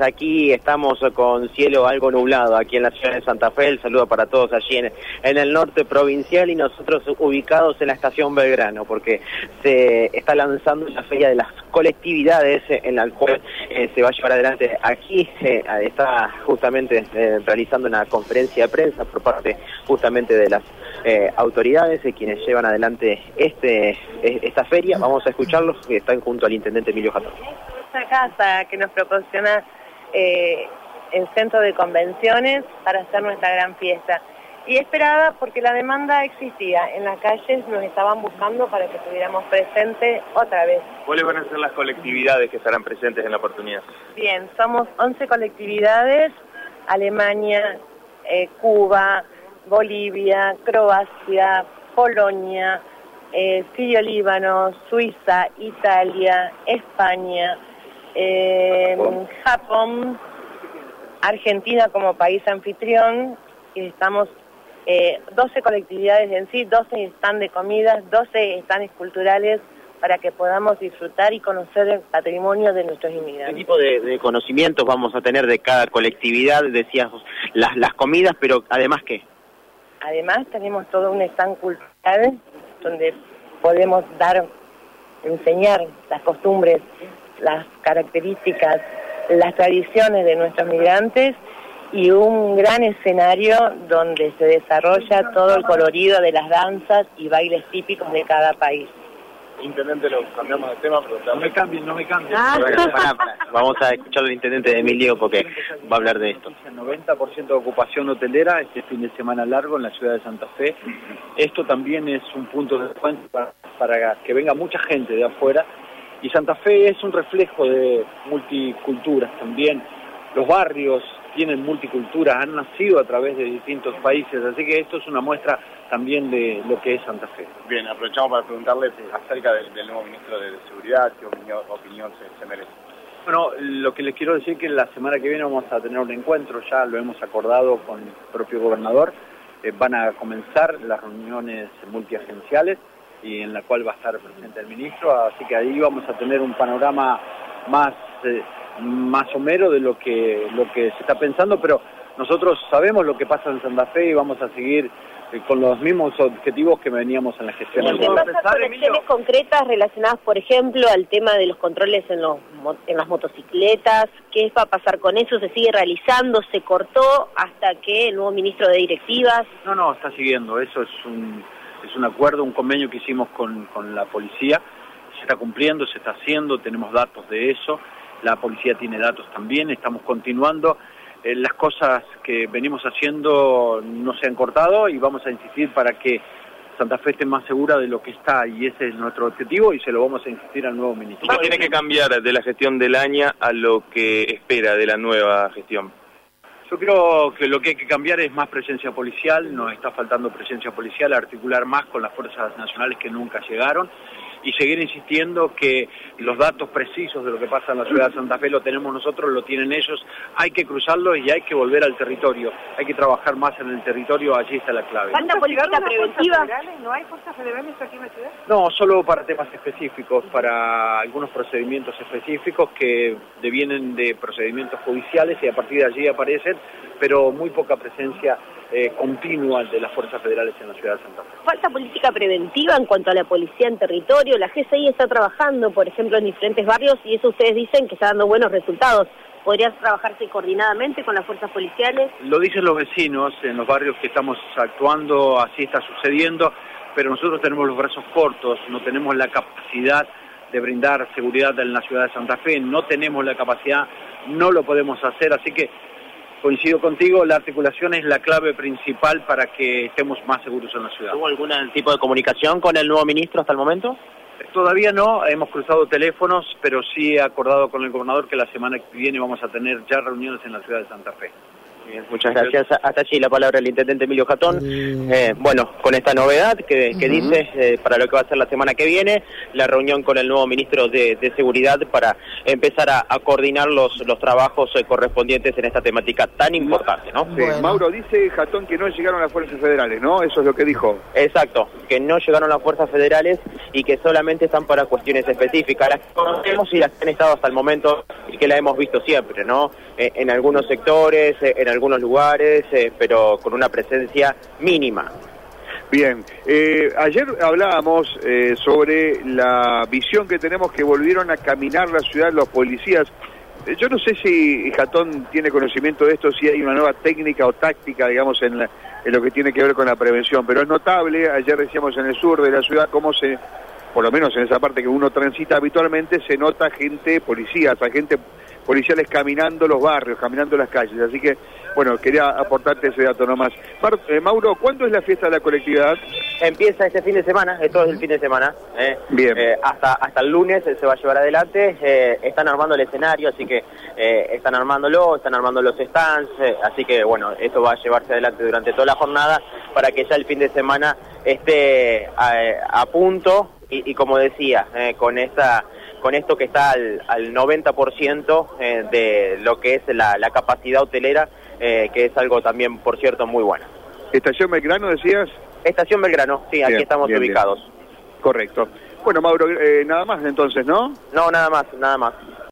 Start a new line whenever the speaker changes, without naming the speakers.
Aquí estamos con cielo algo nublado aquí en la ciudad de Santa Fe. El saludo para todos allí en, el norte provincial y nosotros ubicados en la estación Belgrano porque se está lanzando la feria de las colectividades en la cual eh, se va a llevar adelante. Aquí eh, está justamente eh, realizando una conferencia de prensa por parte justamente de las autoridades quienes llevan adelante este esta feria. Vamos a escucharlos que están junto al intendente Emilio Jatón.
Esta casa que nos proporciona eh, el centro de convenciones para hacer nuestra gran fiesta. Y esperaba porque la demanda existía. En las calles nos estaban buscando para que estuviéramos presentes otra vez.
¿Cuáles van a ser las colectividades que estarán presentes en la oportunidad?
Bien, somos 11 colectividades, Alemania, eh, Cuba, Bolivia, Croacia, Polonia, eh, Sirio Líbano, Suiza, Italia, España, eh, Japón, Argentina como país anfitrión, y estamos eh, 12 colectividades en sí, 12 están de comidas, 12 están culturales para que podamos disfrutar y conocer el patrimonio de nuestros inmigrantes.
¿Qué tipo de, conocimientos vamos a tener de cada colectividad? Decías las, las comidas, pero además qué?
Además tenemos todo un stand cultural donde podemos dar, enseñar las costumbres las características, las tradiciones de nuestros migrantes y un gran escenario donde se desarrolla todo el colorido de las danzas y bailes típicos de cada país.
Intendente, lo cambiamos de tema, pero no me cambien, no me cambien.
Ah. Vamos a escuchar al intendente de Emilio porque va a hablar de esto.
El 90% de ocupación hotelera este fin de semana largo en la ciudad de Santa Fe. Esto también es un punto de encuentro para que venga mucha gente de afuera y Santa Fe es un reflejo de multiculturas también. Los barrios tienen multiculturas, han nacido a través de distintos países, así que esto es una muestra también de lo que es Santa Fe.
Bien, aprovechamos para preguntarle acerca del, nuevo ministro de Seguridad, qué opinión, se, merece.
Bueno, lo que les quiero decir es que la semana que viene vamos a tener un encuentro, ya lo hemos acordado con el propio gobernador, eh, van a comenzar las reuniones multiagenciales, y en la cual va a estar presente el ministro, así que ahí vamos a tener un panorama más, eh, más somero de lo que, lo que se está pensando, pero nosotros sabemos lo que pasa en Santa Fe y vamos a seguir eh, con los mismos objetivos que veníamos en la gestión.
¿Qué pasa con acciones concretas relacionadas, por ejemplo, al tema de los controles en, los, en las motocicletas? ¿Qué va a pasar con eso? ¿Se sigue realizando? ¿Se cortó hasta que el nuevo ministro de Directivas?
No, no, está siguiendo. Eso es un es un acuerdo, un convenio que hicimos con, la policía, se está cumpliendo, se está haciendo, tenemos datos de eso, la policía tiene datos también, estamos continuando, eh, las cosas que venimos haciendo no se han cortado y vamos a insistir para que Santa Fe esté más segura de lo que está y ese es nuestro objetivo y se lo vamos a insistir al nuevo ministro.
¿Qué tiene que cambiar de la gestión del año a lo que espera de la nueva gestión?
Yo creo que lo que hay que cambiar es más presencia policial, nos está faltando presencia policial, articular más con las fuerzas nacionales que nunca llegaron y seguir insistiendo que los datos precisos de lo que pasa en la ciudad de Santa Fe lo tenemos nosotros, lo tienen ellos, hay que cruzarlo y hay que volver al territorio, hay que trabajar más en el territorio, allí está la clave.
¿Falta política preventiva?
¿No hay fuerzas federales aquí en la ciudad?
No, solo para temas específicos, para algunos procedimientos específicos que devienen de procedimientos judiciales y a partir de allí aparecen, pero muy poca presencia eh, continua de las fuerzas federales en la ciudad de Santa Fe.
Falta política preventiva en cuanto a la policía en territorio. La GCI está trabajando, por ejemplo, en diferentes barrios y eso ustedes dicen que está dando buenos resultados. ¿Podría trabajarse coordinadamente con las fuerzas policiales?
Lo dicen los vecinos en los barrios que estamos actuando, así está sucediendo, pero nosotros tenemos los brazos cortos, no tenemos la capacidad de brindar seguridad en la ciudad de Santa Fe, no tenemos la capacidad, no lo podemos hacer, así que coincido contigo, la articulación es la clave principal para que estemos más seguros en la ciudad.
¿Hubo algún tipo de comunicación con el nuevo ministro hasta el momento?
Todavía no, hemos cruzado teléfonos, pero sí he acordado con el gobernador que la semana que viene vamos a tener ya reuniones en la ciudad de Santa Fe.
Bien, muchas gracias. Hasta allí la palabra del intendente Emilio Jatón. Eh, bueno, con esta novedad que, que dice eh, para lo que va a ser la semana que viene, la reunión con el nuevo ministro de, de Seguridad para empezar a, a coordinar los, los trabajos eh, correspondientes en esta temática tan importante, ¿no?
Sí,
Bueno.
Mauro dice Jatón que no llegaron las fuerzas federales, ¿no? Eso es lo que dijo.
Exacto, que no llegaron las fuerzas federales y que solamente están para cuestiones específicas, las que conocemos y las que han estado hasta el momento y que la hemos visto siempre, ¿no? Eh, en algunos sectores, eh, en algunos lugares, eh, pero con una presencia mínima.
Bien, eh, ayer hablábamos eh, sobre la visión que tenemos que volvieron a caminar la ciudad los policías. Yo no sé si Jatón tiene conocimiento de esto, si hay una nueva técnica o táctica, digamos, en, la- en lo que tiene que ver con la prevención, pero es notable, ayer decíamos en el sur de la ciudad, cómo se, por lo menos en esa parte que uno transita habitualmente, se nota gente, policías, agentes policiales caminando los barrios, caminando las calles. Así que, bueno, quería aportarte ese dato nomás. Mar- eh, Mauro, ¿cuándo es la fiesta de la colectividad?
Empieza este fin de semana, esto es el fin de semana. eh.
Bien.
Eh, hasta, hasta el lunes eh, se va a llevar adelante. eh, están armando el escenario, así que eh, están armándolo, están armando los stands. eh, así que, bueno, esto va a llevarse adelante durante toda la jornada para que ya el fin de semana esté a, a punto. Y, y como decía, eh, con esta con esto que está al, al 90% eh, de lo que es la, la capacidad hotelera, eh, que es algo también, por cierto, muy bueno.
Estación Belgrano, decías.
Estación Belgrano, sí, aquí estamos
bien, bien.
ubicados.
Correcto. Bueno, Mauro, eh, nada más entonces, ¿no?
No, nada más, nada más.